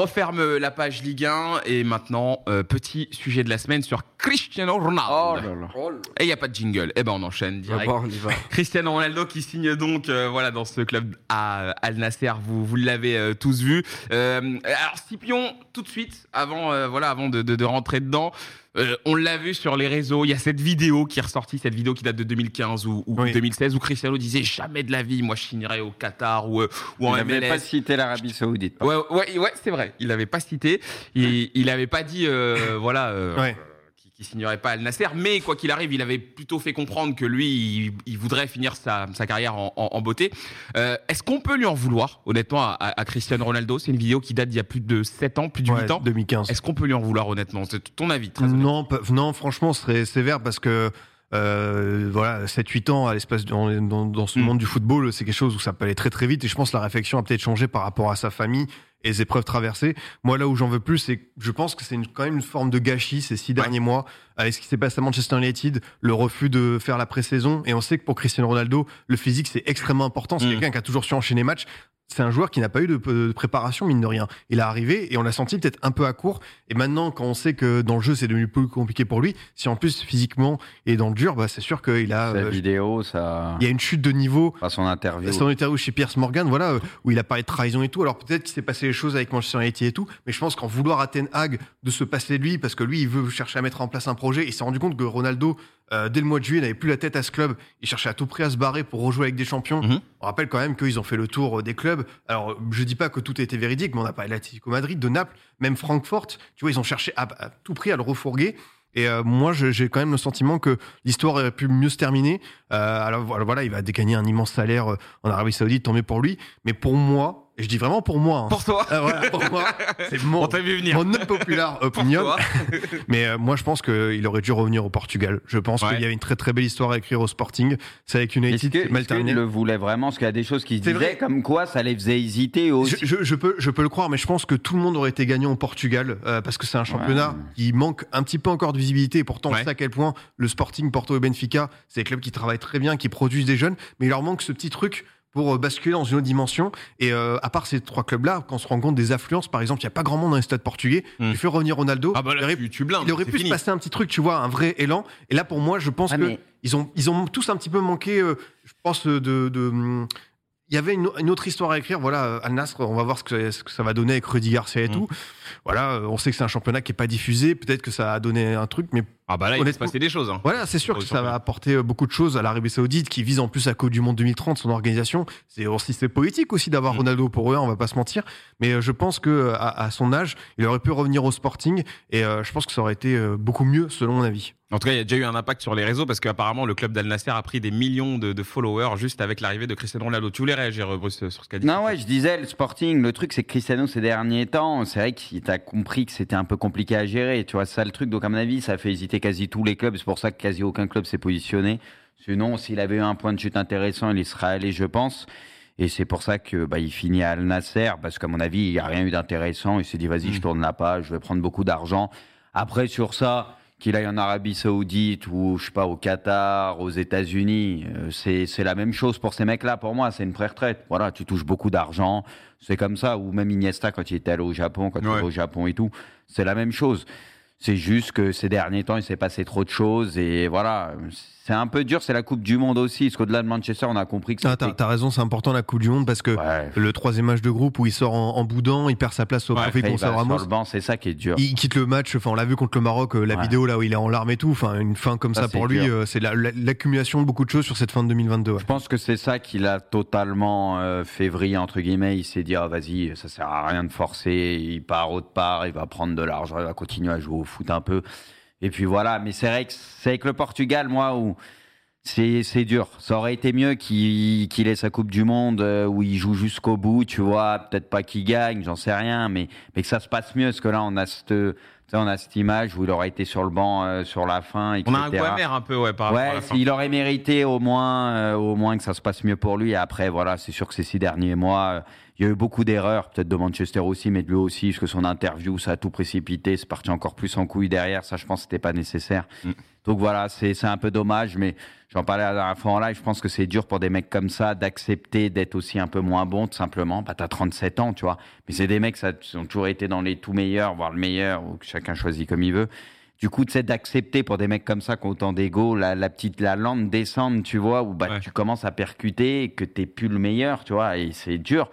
referme la page Ligue 1 et maintenant, euh, petit sujet de la semaine sur Cristiano Ronaldo. Oh là là. Et il n'y a pas de jingle. Eh ben, on enchaîne direct. Bon, on y va. Cristiano Ronaldo qui signe donc euh, voilà dans ce club à Al Nasser. Vous vous l'avez euh, tous vu. Euh, alors Scipion, tout de suite avant euh, voilà avant de, de, de rentrer dedans. Euh, on l'a vu sur les réseaux, il y a cette vidéo qui est ressortie, cette vidéo qui date de 2015 ou, ou Oui. 2016, où Cristiano disait jamais de la vie, moi je signerai au Qatar ou, euh, ou en Il n'avait MLS. pas cité l'Arabie Saoudite. Ouais, ouais, ouais, c'est vrai. Il l'avait pas cité. Il, il avait pas dit, euh, voilà, euh, Ouais. Qu'il signerait pas Al Nasser. Mais quoi qu'il arrive, il avait plutôt fait comprendre que lui, il, il voudrait finir sa, sa carrière en, en- en beauté. Euh, Est-ce qu'on peut lui en vouloir, honnêtement, à, à Cristiano Ronaldo? C'est une vidéo qui date d'il y a plus de 7 ans, plus de 8 Ouais, ans. 2015. Est-ce qu'on peut lui en vouloir, honnêtement? C'est ton avis, très. Non, non, franchement, ce serait sévère parce que euh, voilà, 7-8 ans à l'espace dans, dans, dans ce Mm. monde du football, c'est quelque chose où ça peut aller très très vite. Et je pense que la réflexion a peut-être changé par rapport à sa famille et les épreuves traversées. Moi, là où j'en veux plus, c'est que je pense que c'est quand même une forme de gâchis ces six derniers mois avec ce qui s'est passé à Manchester United, le refus de faire la pré-saison. Et on sait que pour Cristiano Ronaldo, le physique c'est extrêmement important. C'est Mm. quelqu'un qui a toujours su enchaîner les matchs. C'est un joueur qui n'a pas eu de, de préparation, mine de rien. Il est arrivé et on l'a senti peut-être un peu à court. Et maintenant, quand on sait que dans le jeu, c'est devenu plus compliqué pour lui, si en plus physiquement et dans le dur, bah, c'est sûr qu'il a, Sa euh, vidéo, ça. il y a une chute de niveau. Pas son interview. Son interview chez Pierce Morgan, voilà, euh, où il a parlé de trahison et tout. Alors peut-être qu'il s'est passé les choses avec Manchester United et tout, mais je pense qu'en vouloir à Ten Hag de se passer de lui, parce que lui, il veut chercher à mettre en place un projet, il s'est rendu compte que Ronaldo, euh, dès le mois de juillet, n'avait plus la tête à ce club. Il cherchait à tout prix à se barrer pour rejouer avec des champions. Mhm. On rappelle quand même qu'ils ont fait le tour euh, des clubs. Alors, je dis pas que tout a été véridique, mais on a parlé d'Atlético Madrid, de Naples, même Francfort. Tu vois, ils ont cherché à, à tout prix à le refourguer. Et euh, moi, j'ai quand même le sentiment que l'histoire aurait pu mieux se terminer. Euh, alors voilà, il va dégainer un immense salaire en Arabie Saoudite, tant mieux pour lui. Mais pour moi, et je dis vraiment pour moi, hein, Pour toi euh, voilà, pour moi, c'est mon, On t'a vu venir. mon unpopular Pour opinion. toi. Mais euh, moi, je pense qu'il aurait dû revenir au Portugal. Je pense Ouais. qu'il y avait une très très belle histoire à écrire au Sporting. C'est avec Est-ce United, c'est mal est-ce qu'il terminé. le voulait vraiment? Parce qu'il y a des choses qui disaient vrai. comme quoi ça les faisait hésiter aussi. Je, je- je peux, je peux le croire, mais je pense que tout le monde aurait été gagnant au Portugal euh, parce que c'est un championnat Ouais. qui manque un petit peu encore de visibilité. Et pourtant, Ouais. on sait à quel point le Sporting, Porto et Benfica, c'est des clubs qui travaillent très bien, qui produisent des jeunes, mais il leur manque ce petit truc pour euh, basculer dans une autre dimension. Et euh, à part ces trois clubs-là, quand on se rend compte des affluences, par exemple, il n'y a pas grand monde dans les stades portugais. Mm. Tu fais revenir Ronaldo. Ah bah il aurait- tu, tu blindes. il aurait pu fini. se passer un petit truc, tu vois, un vrai élan. Et là, pour moi, je pense Ah, que mais- ils ont, ils ont tous un petit peu manqué. euh, je pense de, de, hum, il y avait une, une autre histoire à écrire. Voilà, euh, Al Nasr, on va voir ce que, ce que ça va donner avec Rudy Garcia et Mm. tout. Voilà, euh, on sait que c'est un championnat qui est pas diffusé. Peut-être que ça a donné un truc, mais Ah bah là, il va se passer des choses. hein. voilà, c'est sûr que ça va apporter euh, beaucoup de choses à l'Arabie Saoudite, qui vise en plus la Coupe du Monde 2030, son organisation. C'est aussi c'est politique aussi d'avoir Mm. Ronaldo pour eux, on va pas se mentir. Mais je pense que à, à son âge, il aurait pu revenir au Sporting, et euh, je pense que ça aurait été beaucoup mieux, selon mon avis. En tout cas, il y a déjà eu un impact sur les réseaux parce qu'apparemment, le club d'Al Nasser a pris des millions de, de followers juste avec l'arrivée de Cristiano Ronaldo. Tu voulais réagir, Bruce, sur ce qu'a dit Non, ouais, je disais, le Sporting, le truc, c'est que Cristiano, ces derniers temps, c'est vrai qu'il t'a compris que c'était un peu compliqué à gérer. Tu vois, ça le truc. Donc, à mon avis, ça a fait hésiter quasi tous les clubs. C'est pour ça que quasi aucun club s'est positionné. Sinon, s'il avait eu un point de chute intéressant, il y serait allé, je pense. Et c'est pour ça que bah, il finit à Al Nasser, parce qu'à mon avis, il n'y a rien eu d'intéressant. Il s'est dit, vas-y, je tourne la page, je vais prendre beaucoup d'argent. Après, sur ça, qu'il aille en Arabie Saoudite ou, je sais pas, au Qatar, aux États-Unis, euh, c'est c'est la même chose pour ces mecs-là. Pour moi, c'est une pré-retraite. Voilà, tu touches beaucoup d'argent. C'est comme ça. Ou même Iniesta, quand il était allé au Japon, quand il Ouais. était au Japon et tout, c'est la même chose. C'est juste que ces derniers temps, il s'est passé trop de choses et voilà. C'est un peu dur, c'est la Coupe du Monde aussi. Parce qu'au-delà de Manchester, on a compris que Ah, c'était. t'as t'as raison, c'est important la Coupe du Monde parce que Ouais. le troisième match de groupe où il sort en, en boudant, il perd sa place au Ouais, profit de Gonçalo sur Ramos. le banc, c'est ça qui est dur. Il quitte le match, enfin on l'a vu contre le Maroc, euh, la Ouais. vidéo là où il est en larmes et tout, enfin une fin comme Ça, pour lui, euh, c'est la- la- l'accumulation de beaucoup de choses sur cette fin de 2022. ouais. Je pense que c'est ça qui l'a totalement euh, fait vriller, entre guillemets. Il s'est dit, ah, vas-y, ça sert à rien de forcer. Il part autre part, il va prendre de l'argent, il va continuer à jouer au foot un peu. Et puis voilà, mais c'est vrai que c'est avec le Portugal, moi, où c'est c'est dur. Ça aurait été mieux qu'il qu'il ait sa Coupe du Monde, euh, où il joue jusqu'au bout, tu vois. Peut-être pas qu'il gagne, j'en sais rien, mais, mais que ça se passe mieux, parce que là, on a cette on a cette image où il aurait été sur le banc euh, sur la fin, etc. On a un goût amer un peu, ouais, par rapport à Ouais, la fin. il aurait mérité au moins, euh, au moins que ça se passe mieux pour lui. Et après, voilà, c'est sûr que ces six derniers mois, euh, il y a eu beaucoup d'erreurs, peut-être de Manchester aussi, mais de lui aussi, parce que son interview, ça a tout précipité, c'est parti encore plus en couille derrière. Ça, je pense c'était pas nécessaire. Mm. Donc voilà, c'est c'est un peu dommage, mais j'en parlais la dernière fois en live. Je pense que c'est dur pour des mecs comme ça d'accepter d'être aussi un peu moins bon, tout simplement. Bah, t'as 37 ans, tu vois. Mais c'est des mecs, ça ont toujours été dans les tout meilleurs, voire le meilleur, ou que chacun choisit comme il veut. Du coup, sais, d'accepter pour des mecs comme ça qui ont autant d'ego, la, la petite la descendre, tu vois, où bah, Ouais. tu commences à percuter et que t'es plus le meilleur, tu vois, et c'est dur.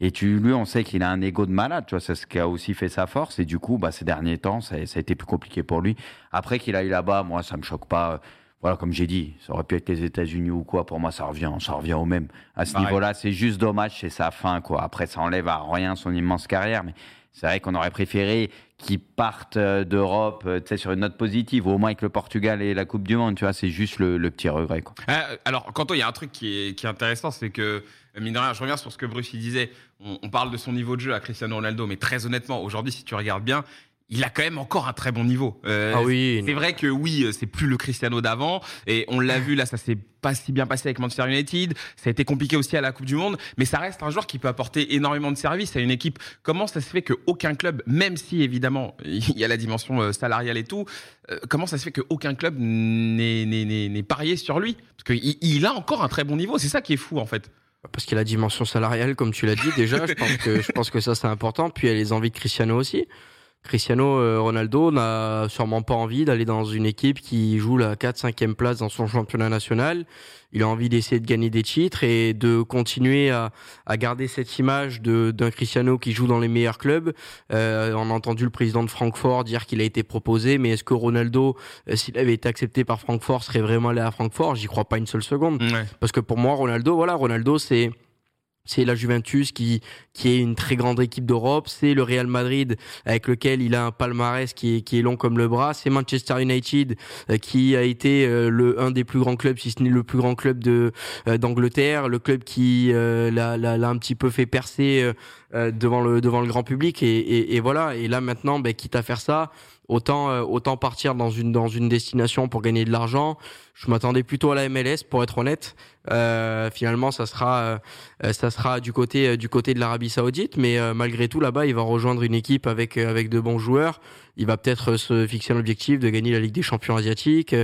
Et tu, lui, on sait qu'il a un ego de malade, tu vois, c'est ce qui a aussi fait sa force. Et du coup, bah, ces derniers temps, ça, ça a été plus compliqué pour lui. Après qu'il a eu là-bas, moi, ça me choque pas. Voilà, comme j'ai dit, ça aurait pu être les États-Unis ou quoi. Pour moi, ça revient, ça revient au même. À ce niveau-là, c'est juste dommage, c'est sa fin, quoi. Après, ça enlève à rien son immense carrière, mais c'est vrai qu'on aurait préféré qu'il parte euh, d'Europe, euh, sur une note positive, au moins avec le Portugal et la Coupe du Monde, tu vois. C'est juste le, petit regret. Ah, alors, Quentin, il y a un truc qui est, qui intéressant, c'est que, mine de rien, je reviens sur ce que Bruce disait. On parle de son niveau de jeu à Cristiano Ronaldo, mais très honnêtement, aujourd'hui, si tu regardes bien, il a quand même encore un très bon niveau. Euh, Ah oui. C'est vrai que oui, euh, c'est plus le Cristiano d'avant, et on l'a vu là, ça s'est pas si bien passé avec Manchester United. Ça a été compliqué aussi à la Coupe du Monde, mais ça reste un joueur qui peut apporter énormément de services à une équipe. Comment ça se fait qu'aucun club, même si évidemment il y a la dimension euh, salariale et tout, euh, comment ça se fait qu'aucun club n'ait parié sur lui? Parce qu'il il a encore un très bon niveau. C'est ça qui est fou en fait. Parce qu'il y a la dimension salariale, comme tu l'as dit déjà. je pense que je pense que ça c'est important. Puis il y a les envies de Cristiano aussi. Cristiano euh, Ronaldo n'a sûrement pas envie d'aller dans une équipe qui joue la 4-5e place dans son championnat national. Il a envie d'essayer de gagner des titres et de continuer à, à garder cette image d'un Cristiano qui joue dans les meilleurs clubs. Euh, on a entendu le président de Francfort dire qu'il a été proposé, mais est-ce que Ronaldo, euh, s'il avait été accepté par Francfort, serait vraiment allé à Francfort? J'y crois pas une seule seconde. Parce que pour moi, Ronaldo, voilà, Ronaldo, c'est c'est la Juventus qui qui est une très grande équipe d'Europe, c'est le Real Madrid avec lequel il a un palmarès qui est qui est long comme le bras, c'est Manchester United euh, qui a été euh, le un des plus grands clubs, si ce n'est le plus grand club de euh, d'Angleterre, le club qui euh, l'a l'a un petit peu fait percer devant le devant le grand public. Et, et, et voilà. Et là maintenant, ben, quitte à faire ça, autant euh, autant partir dans une dans une destination pour gagner de l'argent. Je m'attendais plutôt à la MLS pour être honnête. Euh, finalement, ça sera euh, euh, ça sera du côté euh, du côté de l'Arabie Saoudite, mais euh, malgré tout là-bas, il va rejoindre une équipe avec avec de bons joueurs. Il va peut-être se fixer l'objectif de gagner la Ligue des Champions asiatiques.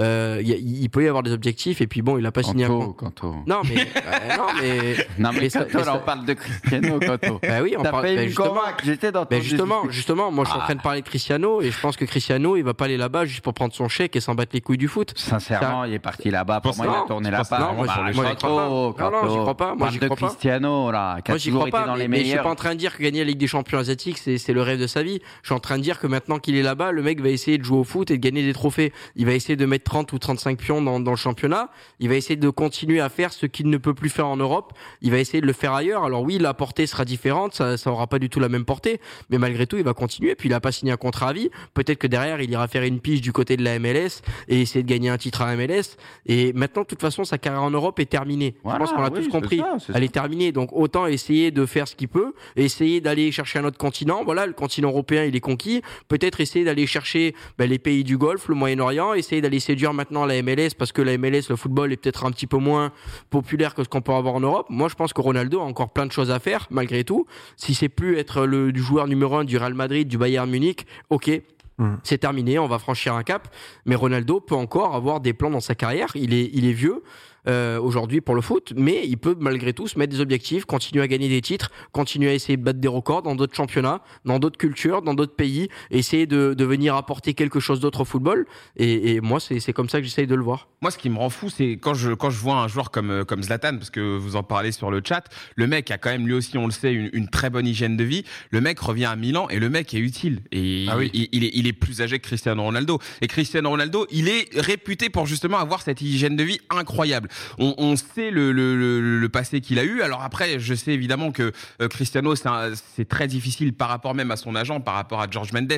Euh, il peut y avoir des objectifs et puis bon, il a pas signé un Kanto. Non mais euh, non mais Non, mais, mais ça- mais là, ça- on parle de Cristiano, Kanto. bah oui, on parle bah, me justement. j'étais dans ton Ben justement, justement, moi je suis en Ah. train de parler de Cristiano et je pense que Cristiano, il va pas aller là-bas juste pour prendre son chèque et s'en battre les couilles du foot. Sincèrement, il est parti là-bas. Pour moi, il a tourné page. non, moi, Bah, moi, crois pas. Non, non, j'y crois pas. Moi, Parle j'y de crois pas. Cristiano, là, qui a toujours crois été pas, dans les mais je suis meilleurs. pas en train de dire que gagner la Ligue des Champions asiatiques c'est c'est le rêve de sa vie. Je suis en train de dire que maintenant qu'il est là-bas, le mec va essayer de jouer au foot et de gagner des trophées. Il va essayer de mettre 30 ou 35 pions dans, dans le championnat. Il va essayer de continuer à faire ce qu'il ne peut plus faire en Europe. Il va essayer de le faire ailleurs. Alors oui, la portée sera différente, ça ça aura pas du tout la même portée, mais malgré tout, il va continuer. Puis il a pas signé un contrat à vie. Peut-être que derrière, il ira faire une pige du côté de la MLS et essayer de gagner un titre à MLS. Et maintenant, de toute façon, sa carrière en Europe est terminée. Voilà, Je pense qu'on a oui, tous compris. ça, Elle ça. est terminée. Donc autant essayer de faire ce qu'il peut, essayer d'aller chercher un autre continent. Voilà, le continent européen, il est conquis. Peut-être essayer d'aller chercher ben, les pays du Golfe, le Moyen-Orient, essayer d'aller séduire maintenant la MLS parce que la MLS, le football est peut-être un petit peu moins populaire que ce qu'on peut avoir en Europe. Moi, je pense que Ronaldo a encore plein de choses à faire malgré tout. Si c'est plus être le joueur numéro un du Real Madrid, du Bayern Munich, ok. Mhm. C'est terminé, on va franchir un cap. Mais Ronaldo peut encore avoir des plans dans sa carrière. Il est, il est vieux euh, aujourd'hui pour le foot, mais il peut malgré tout se mettre des objectifs, continuer à gagner des titres, continuer à essayer de battre des records dans d'autres championnats, dans d'autres cultures, dans d'autres pays, essayer de, de venir apporter quelque chose d'autre au football. Et, et moi, c'est c'est comme ça que j'essaye de le voir. Moi, ce qui me rend fou, c'est quand je, quand je vois un joueur comme, euh, comme Zlatan, parce que vous en parlez sur le chat, le mec a quand même lui aussi, on le sait, une, une très bonne hygiène de vie. Le mec revient à Milan et le mec est utile. Et Ah oui. il, il est, il est plus âgé que Cristiano Ronaldo. Et Cristiano Ronaldo, il est réputé pour justement avoir cette hygiène de vie incroyable. On, on sait le, le, le, le passé qu'il a eu. Alors après, je sais évidemment que euh, Cristiano, c'est très difficile par rapport même à son agent, par rapport à George Mendes.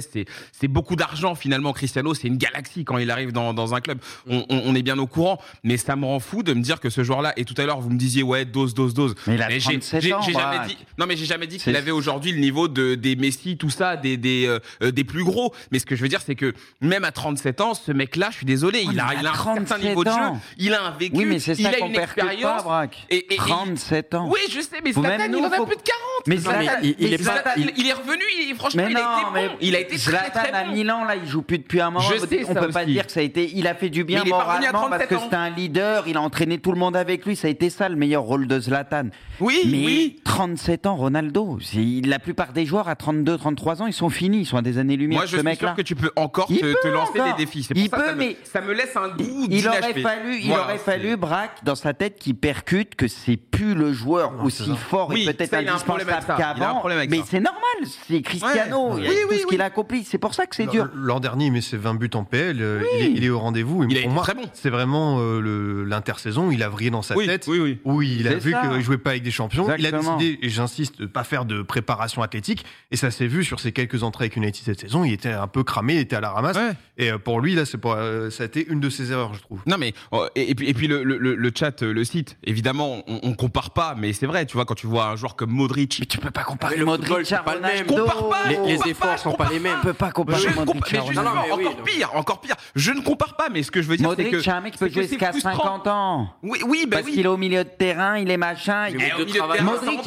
C'est beaucoup d'argent finalement. Cristiano, c'est une galaxie quand il arrive dans, dans un club. On, on- on est bien au courant, mais ça me rend fou de me dire que ce joueur-là. Et tout à l'heure, vous me disiez ouais, dose, dose, dose. Mais il a Mais j'ai 37 j'ai- ans, j'ai jamais dit. Non, mais j'ai jamais dit qu'il avait aujourd'hui le niveau de des Messi, tout ça, des des euh, euh, des plus gros. Mais ce que je veux dire, c'est que même à 37 ans, ce mec-là, je suis désolé, a, il a il a un certain 37 niveau de jeu, il a un vécu, Oui, c'est ça qu'on percute pas. Braque. Et- et- et- 37 ans. Oui, je sais, mais Zlatan, il en a plus de 40. Mais Zlatan, il- est revenu, il, franchement, il a été mais bon. Il a été très, Zlatan très à bon. Milan, là, il joue plus depuis un moment. Je sais on peut pas dire que ça a été. Il a fait du bien à moralement parce 37 que c'était un leader. Il a entraîné tout le monde avec lui. Ça a été ça le meilleur rôle de Zlatan. Oui, Mais oui. 37 ans, Ronaldo. La plupart des joueurs à 32, 33 ans, ils sont finis. Ils sont à des années-lumière. Moi, je suis sûr que tu peux encore te, lancer des défis. Il peut, mais- ça me laisse un goût Il aurait fallu, il aurait fallu, Braque, dans sa tête, qu'il percute que c'est plus le joueur Non, aussi fort Oui, et peut-être ça, il a un problème avec indispensable qu'avant. Mais c'est normal, c'est Cristiano. Ouais. il y a Oui, tout oui, ce oui. qu'il a accompli. C'est pour ça que c'est dur. L'an dernier, il met ses 20 buts en PL. euh, il, est, il est au rendez-vous. Il pour moi, très bon. c'est vraiment euh, l'intersaison. Il a vrillé dans sa Oui, tête. oui, oui. Oui, il a vu qu'il jouait pas avec des champions. Il a décidé, et j'insiste, de pas faire de préparation athlétique. Et ça s'est vu sur ses quelques entrées avec United cette saison. Il était un peu cramé, il était à la ramasse. Ouais. Et euh, pour lui, là, c'est euh, ça a été une de ses erreurs, je trouve. Non mais euh, et, et puis et puis le, le, le chat, euh, le site, évidemment, on, on compare pas, mais c'est vrai, tu vois, quand tu vois un joueur comme Modric, Mais tu peux pas comparer le Modric football, à. Ronaldo. compare pas, Les, efforts pas, sont pas les mêmes. Tu peux pas comparer je ne Modric compare, mais justement, Non, mais oui, encore pire, encore pire. Je ne compare pas, mais ce que je veux dire, c'est Modric, que c'est un mec qui peut jouer jusqu'à frustrant. 50 ans. Oui, oui, ben Parce oui. qu'il est au milieu de terrain, il est machin. il- Eh, au milieu de terrain, Modric,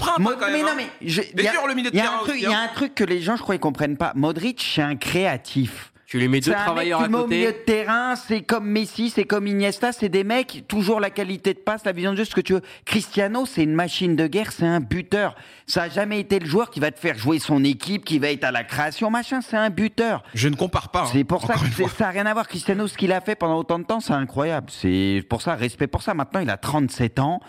mais non, hein. mais il y a- dur, le milieu de il y a terrain un truc, aussi, il y a un truc que les gens, je crois, ils comprennent pas. Modric, c'est un créatif. Tu lui mets deux C'est un mec, travailleurs tu à au milieu de terrain, c'est comme Messi, c'est comme Iniesta, c'est des mecs, toujours la qualité de passe, la vision de jeu, ce que tu veux. Cristiano, c'est une machine de guerre, c'est un buteur. Ça a jamais été le joueur qui va te faire jouer son équipe, qui va être à la création, machin, c'est un buteur. Je ne compare pas. hein, C'est pour ça que ça n'a rien à voir. Cristiano, ce qu'il a fait pendant autant de temps, c'est incroyable. C'est pour ça, respect pour ça. Maintenant, il a 37 ans.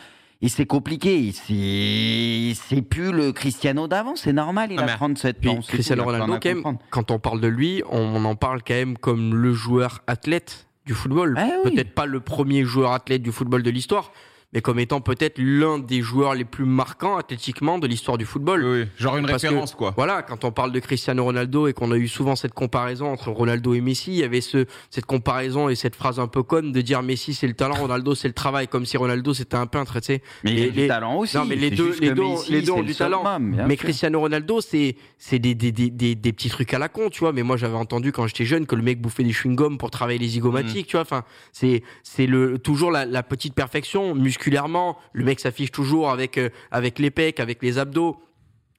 Et c'est compliqué. C'est c'est plus le Cristiano d'avant. C'est normal, il Non, a mais- 37 Puis ans. Cristiano Ronaldo, quand même, comprendre. quand on parle de lui, on en parle quand même comme le joueur athlète du football. Ah oui. Peut-être pas le premier joueur athlète du football de l'histoire, mais comme étant peut-être l'un des joueurs les plus marquants athlétiquement de l'histoire du football. Oui, oui, genre une Parce que- référence, quoi. Voilà, quand on parle de Cristiano Ronaldo et qu'on a eu souvent cette comparaison entre Ronaldo et Messi, il y avait ce, cette comparaison et cette phrase un peu conne de dire Messi c'est le talent, Ronaldo c'est le travail, comme si Ronaldo c'était un peintre, tu sais. Mais il Les- a du les- talent aussi. Non, mais les deux, les deux, Messi, les deux ont c'est du le talent. Mais sûr. Cristiano Ronaldo, c'est, c'est des, des, des, des, des petits trucs à la con, tu vois. Mais moi, j'avais entendu quand j'étais jeune que le mec bouffait des chewing-gums pour travailler les zygomatiques, tu vois. Enfin, c'est, c'est le, toujours la, la petite perfection Le mec s'affiche toujours avec, euh, avec les pecs, avec les abdos.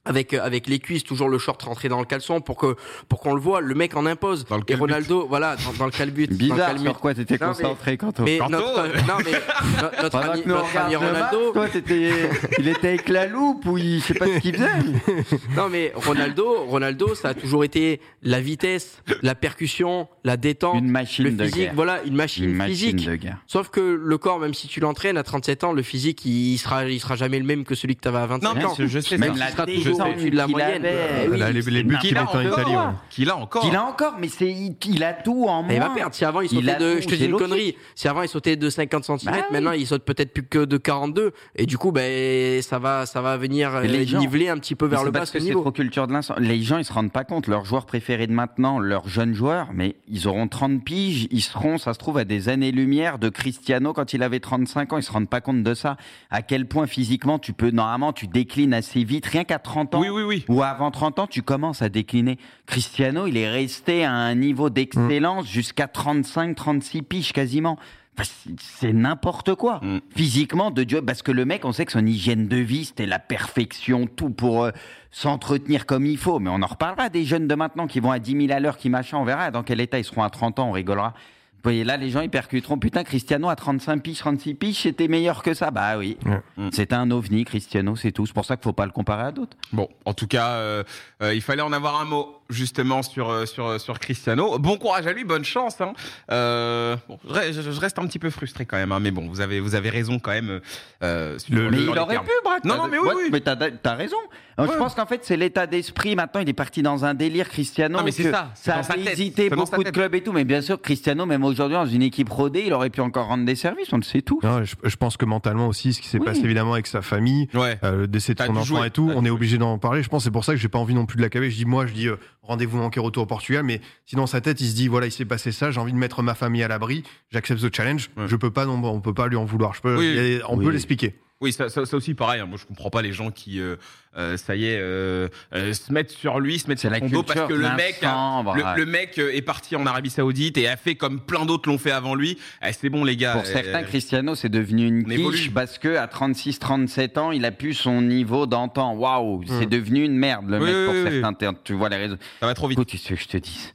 Avec, euh, avec les cuisses, toujours le short rentré dans le caleçon pour que pour qu'on le voit, le mec en impose. Dans le et. Ronaldo, voilà, dans, dans le calbut. dans le Bizarre calbut. sur quoi t'étais Non, mais- concentré quand on... Mais notre, non, mais no- notre Pendant ami, notre ami le match, Ronaldo, toi, t'étais- il était avec la loupe ou il, je sais pas ce qu'il faisait. Non mais Ronaldo, Ronaldo, ça a toujours été la vitesse, la percussion, la détente, Une machine le de physique. guerre. Voilà, une machine, Une machine physique. de guerre. Sauf que le corps, même si tu l'entraînes à 37 ans, le physique, il sera, il sera jamais le même que celui que tu avais à 25 Non, ans. mais je sais Même ça. la de la qu'il moyenne. avait, Eh oui, Là, les, les buts qu'il Qu'il a met en encore. Italie. ouais. Qu'il a encore. Qu'il a encore, mais c'est il, a tout en Et il va moins. perdre. Si avant il sautait de, tout, je te dis une connerie. Si avant il sautait de 50 cm, Bah oui. maintenant il saute peut-être plus que de 42. Et du coup, ben, ça va, ça va venir euh, niveler un petit peu vers le bas parce ce que c'est niveau. trop culture de l'instant. Les gens, ils se rendent pas compte. Leurs joueurs préférés de maintenant, leurs jeunes joueurs, mais ils auront 30 piges. Ils seront, ça se trouve, à des années-lumière de Cristiano quand il avait 35 ans. Ils se rendent pas compte de ça. À quel point physiquement, tu peux, normalement, tu déclines assez vite. Rien qu'à 30 ans. Oui, oui, oui. Ou avant 30 ans, tu commences à décliner. Cristiano, il est resté à un niveau d'excellence jusqu'à 35, 36 piges quasiment. Enfin, c'est- c'est n'importe quoi. Mm. Physiquement, de Dieu, parce que le mec, on sait que son hygiène de vie, c'était la perfection, tout pour euh, s'entretenir comme il faut. Mais on en reparlera des jeunes de maintenant qui vont à 10 000 à l'heure, qui machin, on verra dans quel état ils seront à 30 ans, on rigolera. Vous voyez, là, les gens, ils percuteront. Putain, Cristiano à 35 piges, 36 piges, c'était meilleur que ça. Bah oui. Ouais. Mm. C'était un ovni, Cristiano, c'est tout. C'est pour ça qu'il faut pas le comparer à d'autres. Bon, en tout cas, euh, euh, il fallait en avoir un mot justement sur euh, sur sur Cristiano. Bon courage à lui, bonne chance. Hein. Euh, bon, je, re- je- je reste un petit peu frustré quand même, hein, mais bon, vous avez vous avez raison quand même. euh, Le- Mais il aurait termes. pu, Braque. Non, non, mais oui, Ouais, oui. Mais t'as, t'as raison. Alors, Je pense qu'en fait, c'est l'état d'esprit. Maintenant, il est parti dans un délire, Cristiano. Non, mais c'est ça, Ça a fait hésiter beaucoup de clubs et tout. Mais bien sûr, Cristiano, même aujourd'hui dans une équipe rodée, il aurait pu encore rendre des services, on le sait tout. Non, je, je pense que mentalement aussi, ce qui s'est Oui. passé évidemment avec sa famille, Ouais. euh, le décès de son enfant jouer. et tout, on est obligé d'en parler. Je pense que c'est pour ça que j'ai pas envie non plus de l'accaber. Je dis moi, je dis euh, rendez-vous manqué retour au Portugal, mais sinon dans sa tête, il se dit voilà, il s'est passé ça, j'ai envie de mettre ma famille à l'abri, j'accepte ce challenge. Ouais. Je peux pas, non, on peut pas lui en vouloir. Je peux, Oui. on Oui. peut l'expliquer. Oui, ça, ça, ça aussi pareil. hein. Moi, je comprends pas les gens qui, euh, euh, ça y est, euh, se mettent sur lui, se mettent sur la son dos parce que le mec, a- le, le mec est parti en Arabie Saoudite et a fait comme plein d'autres l'ont fait avant lui. Eh, c'est bon, les gars. Pour certains, Cristiano, c'est devenu une quiche parce que à 36-37 ans, il a pu son niveau d'antan. Waouh, c'est Mm. devenu une merde, le Oui, mec, oui, pour oui, certains. Tu vois les réseaux. ça va trop vite. Écoute, sais que je te dise.